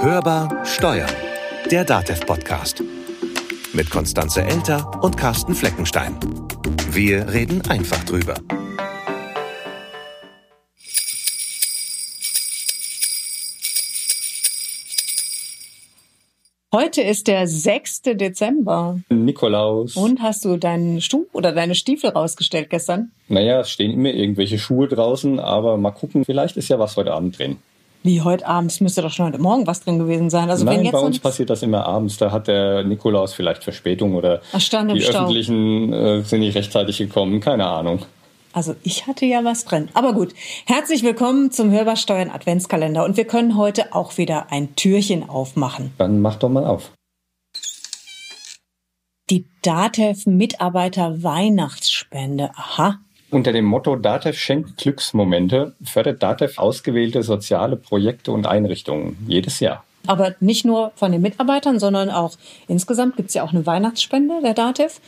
Hörbar Steuern, der DATEV-Podcast. Mit Konstanze Elter und Carsten Fleckenstein. Wir reden einfach drüber. Heute ist der 6. Dezember. Nikolaus. Und hast du deinen Stuhl oder deine Stiefel rausgestellt gestern? Naja, es stehen immer irgendwelche Schuhe draußen, aber mal gucken, vielleicht ist ja was heute Abend drin. Wie heute Abend? Es müsste doch schon heute Morgen was drin gewesen sein. Also Nein, wenn jetzt bei uns passiert das immer abends. Da hat der Nikolaus vielleicht Verspätung oder Ach, stand im die Stau. öffentlichen äh, sind nicht rechtzeitig gekommen. Keine Ahnung. Also ich hatte ja was drin. Aber gut, herzlich willkommen zum Hörbarsteuern Adventskalender. Und wir können heute auch wieder ein Türchen aufmachen. Dann mach doch mal auf. Die DATEV Mitarbeiter Weihnachtsspende. Aha. Unter dem Motto DATEV schenkt Glücksmomente fördert DATEV ausgewählte soziale Projekte und Einrichtungen jedes Jahr. Aber nicht nur von den Mitarbeitern, sondern auch insgesamt gibt es ja auch eine Weihnachtsspende der DATEV.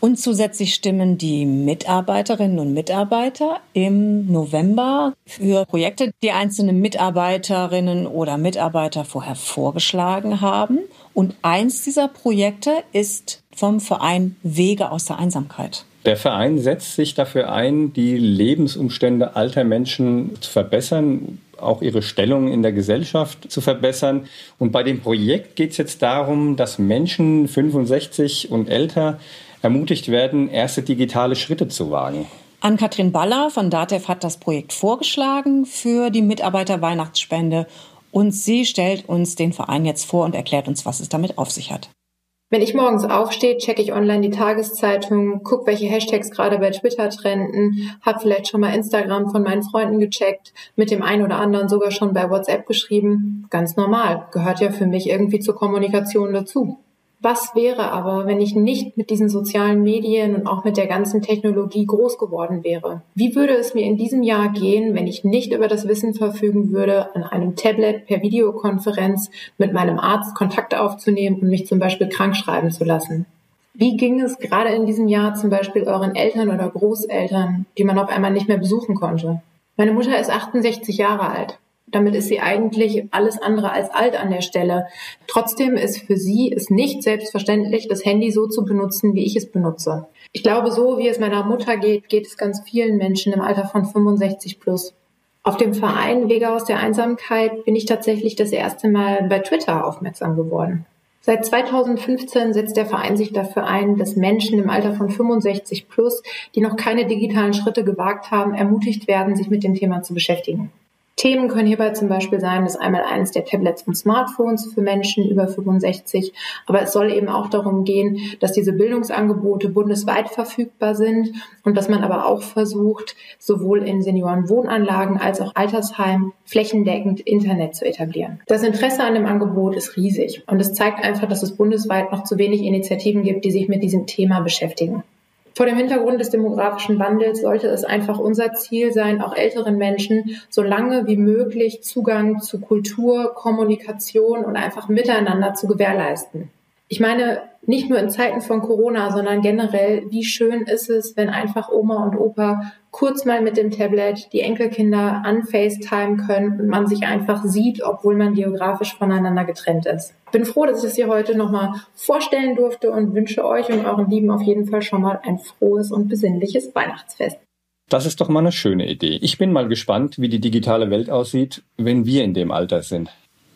Und zusätzlich stimmen die Mitarbeiterinnen und Mitarbeiter im November für Projekte, die einzelne Mitarbeiterinnen oder Mitarbeiter vorher vorgeschlagen haben. Und eins dieser Projekte ist vom Verein Wege aus der Einsamkeit. Der Verein setzt sich dafür ein, die Lebensumstände alter Menschen zu verbessern, auch ihre Stellung in der Gesellschaft zu verbessern. Und bei dem Projekt geht es jetzt darum, dass Menschen 65 und älter ermutigt werden, erste digitale Schritte zu wagen. Ann-Kathrin Baller von DATEV hat das Projekt vorgeschlagen für die Mitarbeiter-Weihnachtsspende und sie stellt uns den Verein jetzt vor und erklärt uns, was es damit auf sich hat. Wenn ich morgens aufstehe, checke ich online die Tageszeitung, gucke, welche Hashtags gerade bei Twitter trenden, habe vielleicht schon mal Instagram von meinen Freunden gecheckt, mit dem einen oder anderen sogar schon bei WhatsApp geschrieben. Ganz normal, gehört ja für mich irgendwie zur Kommunikation dazu. Was wäre aber, wenn ich nicht mit diesen sozialen Medien und auch mit der ganzen Technologie groß geworden wäre? Wie würde es mir in diesem Jahr gehen, wenn ich nicht über das Wissen verfügen würde, an einem Tablet per Videokonferenz mit meinem Arzt Kontakt aufzunehmen und mich zum Beispiel krank schreiben zu lassen? Wie ging es gerade in diesem Jahr zum Beispiel euren Eltern oder Großeltern, die man auf einmal nicht mehr besuchen konnte? Meine Mutter ist 68 Jahre alt. Damit ist sie eigentlich alles andere als alt an der Stelle. Trotzdem ist für sie es nicht selbstverständlich, das Handy so zu benutzen, wie ich es benutze. Ich glaube, so wie es meiner Mutter geht, geht es ganz vielen Menschen im Alter von 65 plus. Auf dem Verein Wege aus der Einsamkeit bin ich tatsächlich das erste Mal bei Twitter aufmerksam geworden. Seit 2015 setzt der Verein sich dafür ein, dass Menschen im Alter von 65 plus, die noch keine digitalen Schritte gewagt haben, ermutigt werden, sich mit dem Thema zu beschäftigen. Themen können hierbei zum Beispiel sein, dass einmal eines der Tablets und Smartphones für Menschen über 65, aber es soll eben auch darum gehen, dass diese Bildungsangebote bundesweit verfügbar sind und dass man aber auch versucht, sowohl in Seniorenwohnanlagen als auch Altersheimen flächendeckend Internet zu etablieren. Das Interesse an dem Angebot ist riesig und es zeigt einfach, dass es bundesweit noch zu wenig Initiativen gibt, die sich mit diesem Thema beschäftigen. Vor dem Hintergrund des demografischen Wandels sollte es einfach unser Ziel sein, auch älteren Menschen so lange wie möglich Zugang zu Kultur, Kommunikation und einfach Miteinander zu gewährleisten. Ich meine, nicht nur in Zeiten von Corona, sondern generell, wie schön ist es, wenn einfach Oma und Opa kurz mal mit dem Tablet die Enkelkinder an FaceTime können und man sich einfach sieht, obwohl man geografisch voneinander getrennt ist. Bin froh, dass ich das hier heute nochmal vorstellen durfte und wünsche euch und euren Lieben auf jeden Fall schon mal ein frohes und besinnliches Weihnachtsfest. Das ist doch mal eine schöne Idee. Ich bin mal gespannt, wie die digitale Welt aussieht, wenn wir in dem Alter sind.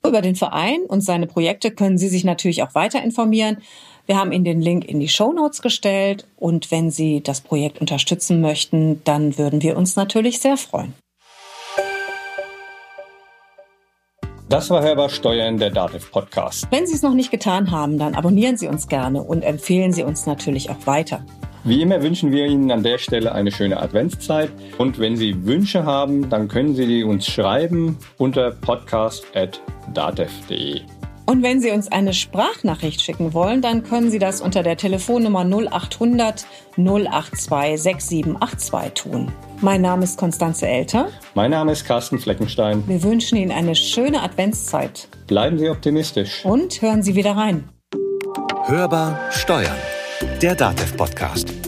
Über den Verein und seine Projekte können Sie sich natürlich auch weiter informieren. Wir haben Ihnen den Link in die Show Notes gestellt und wenn Sie das Projekt unterstützen möchten, dann würden wir uns natürlich sehr freuen. Das war Hörbar Steuern, der Dativ Podcast. Wenn Sie es noch nicht getan haben, dann abonnieren Sie uns gerne und empfehlen Sie uns natürlich auch weiter. Wie immer wünschen wir Ihnen an der Stelle eine schöne Adventszeit. Und wenn Sie Wünsche haben, dann können Sie die uns schreiben unter podcast.datev.de. Und wenn Sie uns eine Sprachnachricht schicken wollen, dann können Sie das unter der Telefonnummer 0800 082 6782 tun. Mein Name ist Konstanze Elter. Mein Name ist Carsten Fleckenstein. Wir wünschen Ihnen eine schöne Adventszeit. Bleiben Sie optimistisch. Und hören Sie wieder rein. Hörbar Steuern, der DATEV-Podcast.